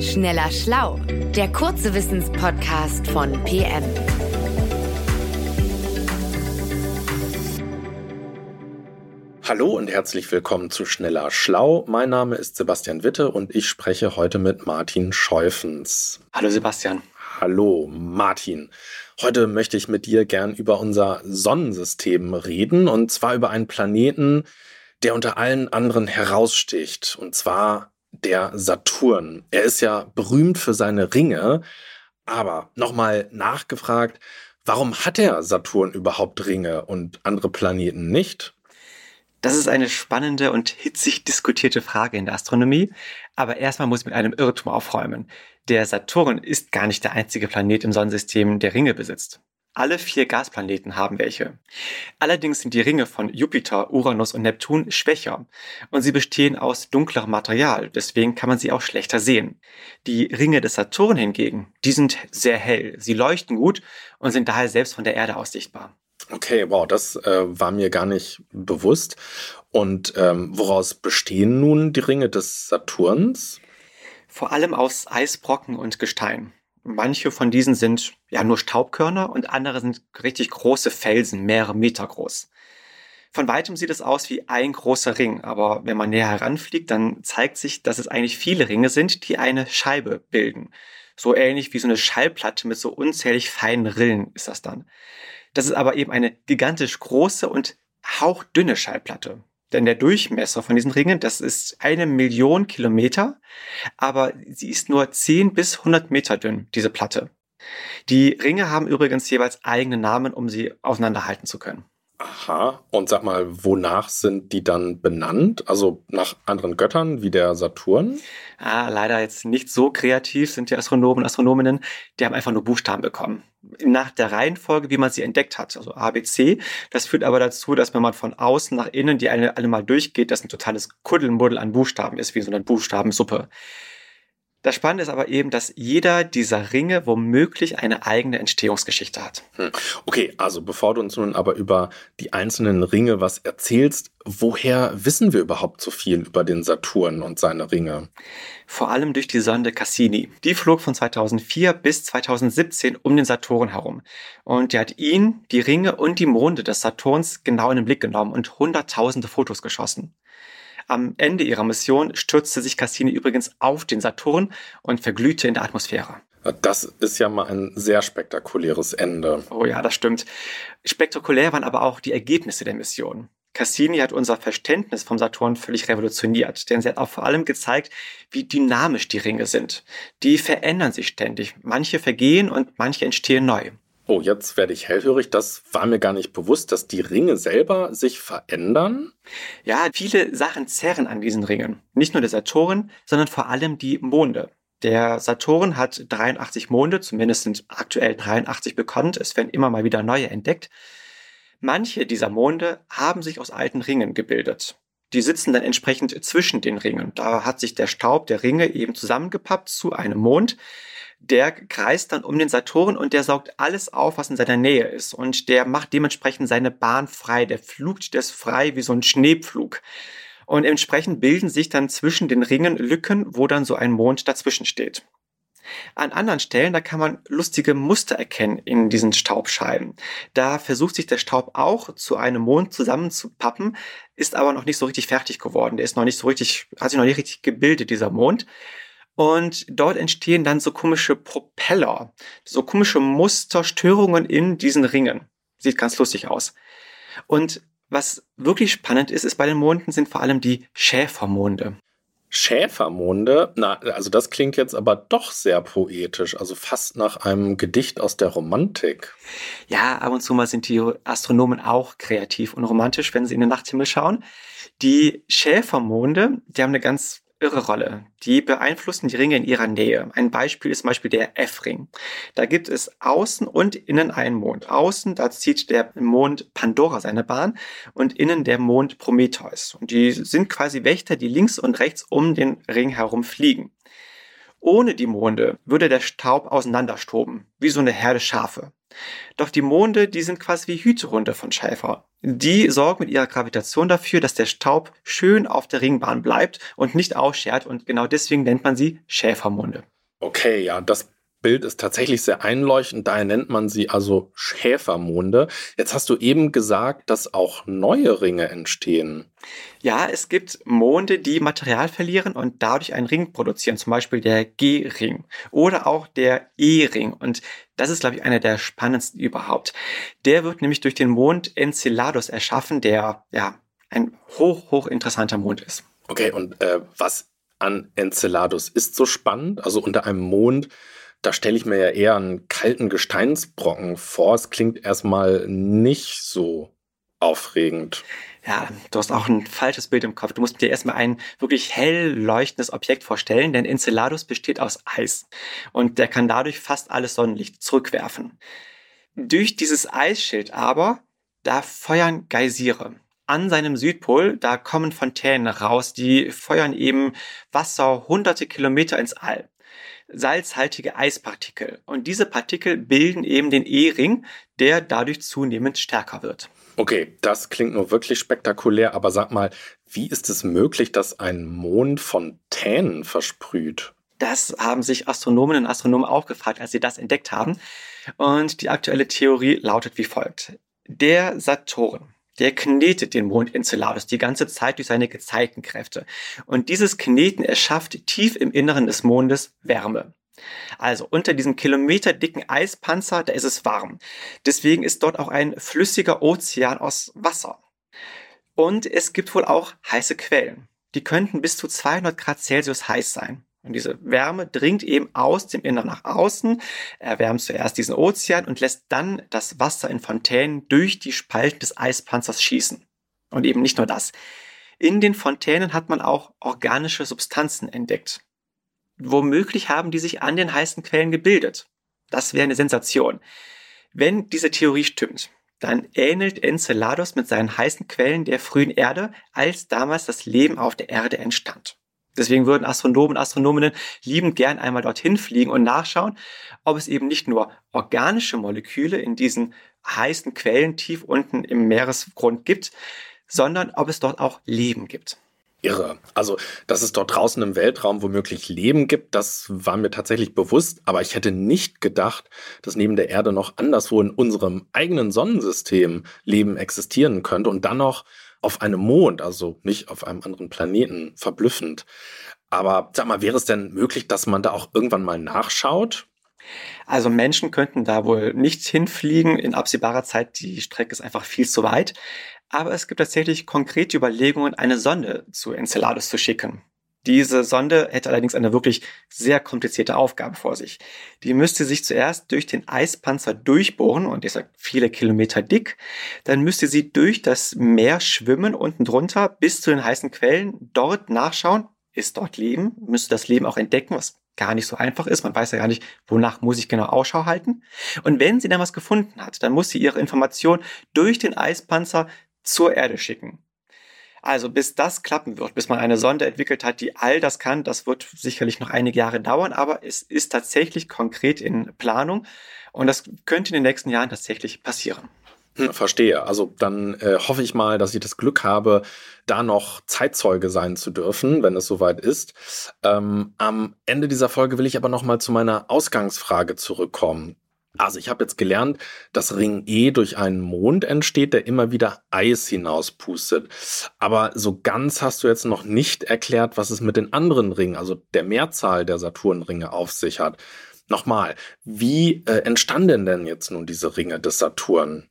Schneller Schlau, der kurze Wissenspodcast von PM. Hallo und herzlich willkommen zu Schneller Schlau. Mein Name ist Sebastian Witte und ich spreche heute mit Martin Scheufens. Hallo Sebastian. Hallo Martin. Heute möchte ich mit dir gern über unser Sonnensystem reden und zwar über einen Planeten, der unter allen anderen heraussticht und zwar der Saturn. Er ist ja berühmt für seine Ringe, aber nochmal nachgefragt, warum hat der Saturn überhaupt Ringe und andere Planeten nicht? Das ist eine spannende und hitzig diskutierte Frage in der Astronomie, aber erstmal muss ich mit einem Irrtum aufräumen. Der Saturn ist gar nicht der einzige Planet im Sonnensystem, der Ringe besitzt. Alle vier Gasplaneten haben welche. Allerdings sind die Ringe von Jupiter, Uranus und Neptun schwächer und sie bestehen aus dunklerem Material, deswegen kann man sie auch schlechter sehen. Die Ringe des Saturn hingegen, die sind sehr hell, sie leuchten gut und sind daher selbst von der Erde aus sichtbar. Okay, wow, das äh, war mir gar nicht bewusst. Und ähm, woraus bestehen nun die Ringe des Saturns? Vor allem aus Eisbrocken und Gestein. Manche von diesen sind ja nur Staubkörner und andere sind richtig große Felsen, mehrere Meter groß. Von weitem sieht es aus wie ein großer Ring, aber wenn man näher heranfliegt, dann zeigt sich, dass es eigentlich viele Ringe sind, die eine Scheibe bilden. So ähnlich wie so eine Schallplatte mit so unzählig feinen Rillen ist das dann. Das ist aber eben eine gigantisch große und hauchdünne Schallplatte. Denn der Durchmesser von diesen Ringen, das ist eine Million Kilometer, aber sie ist nur 10 bis 100 Meter dünn, diese Platte. Die Ringe haben übrigens jeweils eigene Namen, um sie auseinanderhalten zu können. Aha. Und sag mal, wonach sind die dann benannt? Also nach anderen Göttern wie der Saturn? Ah, leider jetzt nicht so kreativ sind die Astronomen und Astronominnen. Die haben einfach nur Buchstaben bekommen. Nach der Reihenfolge, wie man sie entdeckt hat, also ABC. Das führt aber dazu, dass wenn man von außen nach innen die eine, alle mal durchgeht, das ein totales Kuddelmuddel an Buchstaben ist, wie so eine Buchstabensuppe. Das Spannende ist aber eben, dass jeder dieser Ringe womöglich eine eigene Entstehungsgeschichte hat. Hm. Okay, also bevor du uns nun aber über die einzelnen Ringe was erzählst, woher wissen wir überhaupt so viel über den Saturn und seine Ringe? Vor allem durch die Sonde Cassini. Die flog von 2004 bis 2017 um den Saturn herum. Und die hat ihn, die Ringe und die Monde des Saturns genau in den Blick genommen und hunderttausende Fotos geschossen. Am Ende ihrer Mission stürzte sich Cassini übrigens auf den Saturn und verglühte in der Atmosphäre. Das ist ja mal ein sehr spektakuläres Ende. Oh ja, das stimmt. Spektakulär waren aber auch die Ergebnisse der Mission. Cassini hat unser Verständnis vom Saturn völlig revolutioniert, denn sie hat auch vor allem gezeigt, wie dynamisch die Ringe sind. Die verändern sich ständig. Manche vergehen und manche entstehen neu. Oh, jetzt werde ich hellhörig. Das war mir gar nicht bewusst, dass die Ringe selber sich verändern. Ja, viele Sachen zerren an diesen Ringen. Nicht nur der Saturn, sondern vor allem die Monde. Der Saturn hat 83 Monde, zumindest sind aktuell 83 bekannt. Es werden immer mal wieder neue entdeckt. Manche dieser Monde haben sich aus alten Ringen gebildet. Die sitzen dann entsprechend zwischen den Ringen. Da hat sich der Staub der Ringe eben zusammengepappt zu einem Mond der kreist dann um den Saturn und der saugt alles auf, was in seiner Nähe ist. Und der macht dementsprechend seine Bahn frei. Der flugt das frei wie so ein Schneepflug. Und entsprechend bilden sich dann zwischen den Ringen Lücken, wo dann so ein Mond dazwischen steht. An anderen Stellen, da kann man lustige Muster erkennen in diesen Staubscheiben. Da versucht sich der Staub auch zu einem Mond zusammenzupappen, ist aber noch nicht so richtig fertig geworden. Der ist noch nicht so richtig, hat sich noch nicht richtig gebildet, dieser Mond. Und dort entstehen dann so komische Propeller, so komische Musterstörungen in diesen Ringen. Sieht ganz lustig aus. Und was wirklich spannend ist, ist bei den Monden sind vor allem die Schäfermonde. Schäfermonde, na, also das klingt jetzt aber doch sehr poetisch, also fast nach einem Gedicht aus der Romantik. Ja, ab und zu mal sind die Astronomen auch kreativ und romantisch, wenn sie in den Nachthimmel schauen. Die Schäfermonde, die haben eine ganz irre Rolle. Die beeinflussen die Ringe in ihrer Nähe. Ein Beispiel ist zum Beispiel der F-Ring. Da gibt es außen und innen einen Mond. Außen, da zieht der Mond Pandora seine Bahn und innen der Mond Prometheus. Und die sind quasi Wächter, die links und rechts um den Ring herum fliegen. Ohne die Monde würde der Staub auseinanderstoben, wie so eine Herde Schafe. Doch die Monde, die sind quasi wie Hütehunde von Schäfer. Die sorgen mit ihrer Gravitation dafür, dass der Staub schön auf der Ringbahn bleibt und nicht ausschert und genau deswegen nennt man sie Schäfermonde. Okay, ja, das Bild ist tatsächlich sehr einleuchtend, daher nennt man sie also Schäfermonde. Jetzt hast du eben gesagt, dass auch neue Ringe entstehen. Ja, es gibt Monde, die Material verlieren und dadurch einen Ring produzieren, zum Beispiel der G-Ring oder auch der E-Ring. Und das ist, glaube ich, einer der spannendsten überhaupt. Der wird nämlich durch den Mond Enceladus erschaffen, der ja ein hoch, hoch interessanter Mond ist. Okay, und äh, was an Enceladus ist so spannend? Also unter einem Mond da stelle ich mir ja eher einen kalten Gesteinsbrocken vor. Es klingt erstmal nicht so aufregend. Ja, du hast auch ein falsches Bild im Kopf. Du musst dir erstmal ein wirklich hell leuchtendes Objekt vorstellen, denn Enceladus besteht aus Eis und der kann dadurch fast alles Sonnenlicht zurückwerfen. Durch dieses Eisschild aber, da feuern Geysire. An seinem Südpol, da kommen Fontänen raus, die feuern eben Wasser hunderte Kilometer ins All salzhaltige Eispartikel. Und diese Partikel bilden eben den E-Ring, der dadurch zunehmend stärker wird. Okay, das klingt nur wirklich spektakulär, aber sag mal, wie ist es möglich, dass ein Mond Fontänen versprüht? Das haben sich Astronomen und Astronomen auch gefragt, als sie das entdeckt haben. Und die aktuelle Theorie lautet wie folgt. Der Saturn, der knetet den Mond Enceladus die ganze Zeit durch seine Gezeitenkräfte. Und dieses Kneten erschafft tief im Inneren des Mondes Wärme. Also unter diesem kilometerdicken Eispanzer, da ist es warm. Deswegen ist dort auch ein flüssiger Ozean aus Wasser. Und es gibt wohl auch heiße Quellen. Die könnten bis zu 200 Grad Celsius heiß sein. Und diese Wärme dringt eben aus dem Inneren nach außen, erwärmt zuerst diesen Ozean und lässt dann das Wasser in Fontänen durch die Spalten des Eispanzers schießen. Und eben nicht nur das. In den Fontänen hat man auch organische Substanzen entdeckt. Womöglich haben die sich an den heißen Quellen gebildet. Das wäre eine Sensation. Wenn diese Theorie stimmt, dann ähnelt Enceladus mit seinen heißen Quellen der frühen Erde, als damals das Leben auf der Erde entstand. Deswegen würden Astronomen und Astronominnen liebend gern einmal dorthin fliegen und nachschauen, ob es eben nicht nur organische Moleküle in diesen heißen Quellen tief unten im Meeresgrund gibt, sondern ob es dort auch Leben gibt. Irre. Also, dass es dort draußen im Weltraum womöglich Leben gibt, das war mir tatsächlich bewusst, aber ich hätte nicht gedacht, dass neben der Erde noch anderswo in unserem eigenen Sonnensystem Leben existieren könnte und dann noch auf einem Mond, also nicht auf einem anderen Planeten. Verblüffend. Aber sag mal, wäre es denn möglich, dass man da auch irgendwann mal nachschaut? Also Menschen könnten da wohl nicht hinfliegen in absehbarer Zeit. Die Strecke ist einfach viel zu weit. Aber es gibt tatsächlich konkrete Überlegungen, eine Sonde zu Enceladus zu schicken. Diese Sonde hätte allerdings eine wirklich sehr komplizierte Aufgabe vor sich. Die müsste sich zuerst durch den Eispanzer durchbohren und ist viele Kilometer dick. Dann müsste sie durch das Meer schwimmen unten drunter bis zu den heißen Quellen, dort nachschauen, ist dort Leben, müsste das Leben auch entdecken, was gar nicht so einfach ist. Man weiß ja gar nicht, wonach muss ich genau Ausschau halten. Und wenn sie dann was gefunden hat, dann muss sie ihre Information durch den Eispanzer zur Erde schicken. Also bis das klappen wird, bis man eine Sonde entwickelt hat, die all das kann, das wird sicherlich noch einige Jahre dauern, aber es ist tatsächlich konkret in Planung und das könnte in den nächsten Jahren tatsächlich passieren. Hm, verstehe. Also dann äh, hoffe ich mal, dass ich das Glück habe, da noch Zeitzeuge sein zu dürfen, wenn es soweit ist. Ähm, am Ende dieser Folge will ich aber noch mal zu meiner Ausgangsfrage zurückkommen. Also ich habe jetzt gelernt, dass Ring E durch einen Mond entsteht, der immer wieder Eis hinauspustet. Aber so ganz hast du jetzt noch nicht erklärt, was es mit den anderen Ringen, also der Mehrzahl der Saturnringe auf sich hat. Nochmal, wie äh, entstanden denn jetzt nun diese Ringe des Saturn?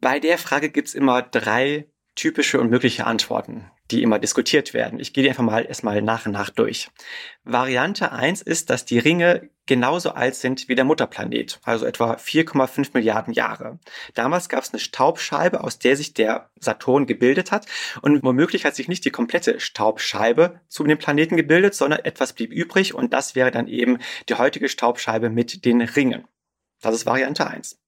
Bei der Frage gibt's immer drei typische und mögliche Antworten die immer diskutiert werden. Ich gehe die einfach mal erstmal nach und nach durch. Variante 1 ist, dass die Ringe genauso alt sind wie der Mutterplanet, also etwa 4,5 Milliarden Jahre. Damals gab es eine Staubscheibe, aus der sich der Saturn gebildet hat und womöglich hat sich nicht die komplette Staubscheibe zu dem Planeten gebildet, sondern etwas blieb übrig und das wäre dann eben die heutige Staubscheibe mit den Ringen. Das ist Variante 1.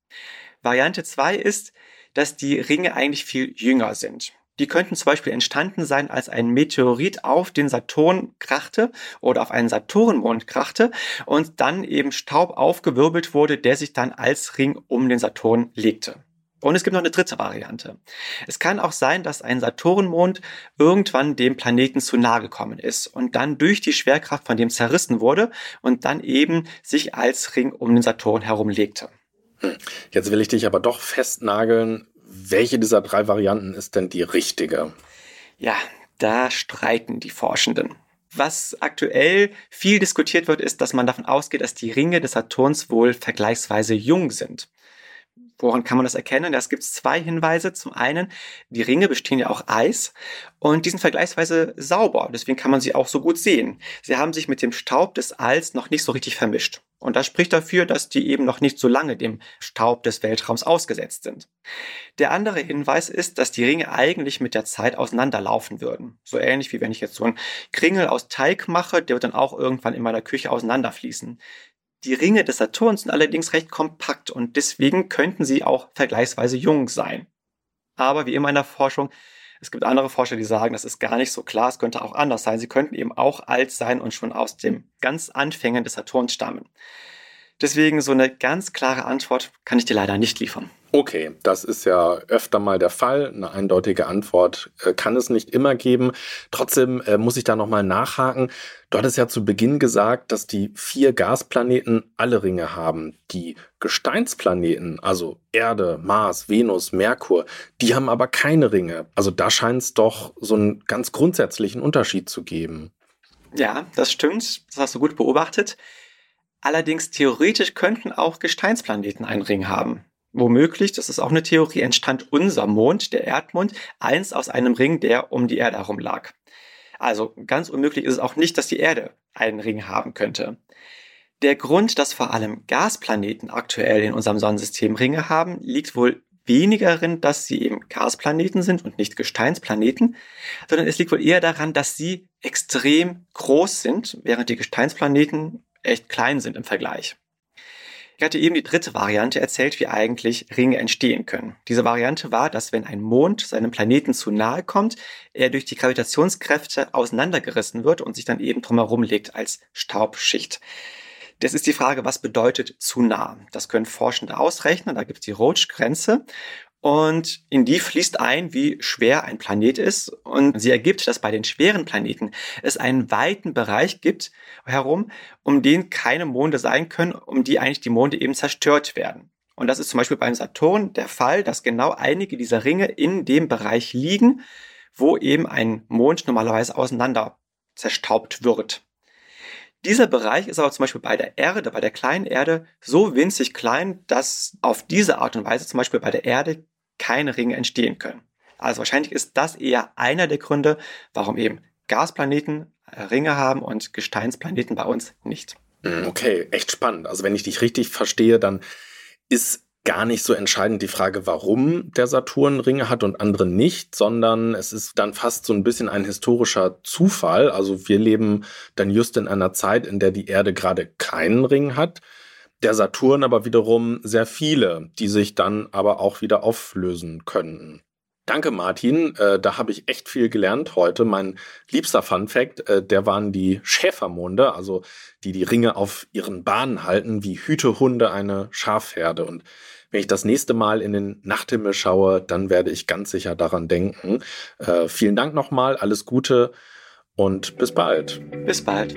Variante 2 ist, dass die Ringe eigentlich viel jünger sind. Die könnten zum Beispiel entstanden sein, als ein Meteorit auf den Saturn krachte oder auf einen Saturnmond krachte und dann eben Staub aufgewirbelt wurde, der sich dann als Ring um den Saturn legte. Und es gibt noch eine dritte Variante. Es kann auch sein, dass ein Saturnmond irgendwann dem Planeten zu nahe gekommen ist und dann durch die Schwerkraft von dem zerrissen wurde und dann eben sich als Ring um den Saturn herumlegte. Jetzt will ich dich aber doch festnageln. Welche dieser drei Varianten ist denn die richtige? Ja, da streiten die Forschenden. Was aktuell viel diskutiert wird, ist, dass man davon ausgeht, dass die Ringe des Saturns wohl vergleichsweise jung sind. Woran kann man das erkennen? Es gibt zwei Hinweise. Zum einen, die Ringe bestehen ja auch Eis und die sind vergleichsweise sauber. Deswegen kann man sie auch so gut sehen. Sie haben sich mit dem Staub des Alls noch nicht so richtig vermischt. Und das spricht dafür, dass die eben noch nicht so lange dem Staub des Weltraums ausgesetzt sind. Der andere Hinweis ist, dass die Ringe eigentlich mit der Zeit auseinanderlaufen würden. So ähnlich wie wenn ich jetzt so einen Kringel aus Teig mache, der wird dann auch irgendwann in meiner Küche auseinanderfließen. Die Ringe des Saturns sind allerdings recht kompakt und deswegen könnten sie auch vergleichsweise jung sein. Aber wie immer in der Forschung, es gibt andere Forscher, die sagen, das ist gar nicht so klar, es könnte auch anders sein. Sie könnten eben auch alt sein und schon aus dem ganz Anfängen des Saturns stammen. Deswegen so eine ganz klare Antwort kann ich dir leider nicht liefern. Okay, das ist ja öfter mal der Fall. Eine eindeutige Antwort äh, kann es nicht immer geben. Trotzdem äh, muss ich da nochmal nachhaken. Du hattest ja zu Beginn gesagt, dass die vier Gasplaneten alle Ringe haben. Die Gesteinsplaneten, also Erde, Mars, Venus, Merkur, die haben aber keine Ringe. Also da scheint es doch so einen ganz grundsätzlichen Unterschied zu geben. Ja, das stimmt. Das hast du gut beobachtet. Allerdings theoretisch könnten auch Gesteinsplaneten einen Ring haben. Womöglich, das ist auch eine Theorie, entstand unser Mond, der Erdmond, einst aus einem Ring, der um die Erde herum lag. Also ganz unmöglich ist es auch nicht, dass die Erde einen Ring haben könnte. Der Grund, dass vor allem Gasplaneten aktuell in unserem Sonnensystem Ringe haben, liegt wohl weniger darin, dass sie eben Gasplaneten sind und nicht Gesteinsplaneten, sondern es liegt wohl eher daran, dass sie extrem groß sind, während die Gesteinsplaneten echt klein sind im Vergleich. Ich hatte eben die dritte Variante erzählt, wie eigentlich Ringe entstehen können. Diese Variante war, dass wenn ein Mond seinem Planeten zu nahe kommt, er durch die Gravitationskräfte auseinandergerissen wird und sich dann eben drumherum legt als Staubschicht. Das ist die Frage, was bedeutet zu nah? Das können Forschende ausrechnen, da gibt es die Roach-Grenze. Und in die fließt ein, wie schwer ein Planet ist. Und sie ergibt, dass bei den schweren Planeten es einen weiten Bereich gibt herum, um den keine Monde sein können, um die eigentlich die Monde eben zerstört werden. Und das ist zum Beispiel beim Saturn der Fall, dass genau einige dieser Ringe in dem Bereich liegen, wo eben ein Mond normalerweise auseinander zerstaubt wird. Dieser Bereich ist aber zum Beispiel bei der Erde, bei der kleinen Erde, so winzig klein, dass auf diese Art und Weise zum Beispiel bei der Erde keine Ringe entstehen können. Also wahrscheinlich ist das eher einer der Gründe, warum eben Gasplaneten äh, Ringe haben und Gesteinsplaneten bei uns nicht. Hm, okay, echt spannend. Also wenn ich dich richtig verstehe, dann ist gar nicht so entscheidend die Frage, warum der Saturn Ringe hat und andere nicht, sondern es ist dann fast so ein bisschen ein historischer Zufall. Also wir leben dann just in einer Zeit, in der die Erde gerade keinen Ring hat. Der Saturn aber wiederum sehr viele, die sich dann aber auch wieder auflösen können. Danke, Martin. Äh, da habe ich echt viel gelernt heute. Mein liebster Fun Fact, äh, der waren die Schäfermonde, also die die Ringe auf ihren Bahnen halten, wie Hütehunde eine Schafherde. Und wenn ich das nächste Mal in den Nachthimmel schaue, dann werde ich ganz sicher daran denken. Äh, vielen Dank nochmal, alles Gute und bis bald. Bis bald.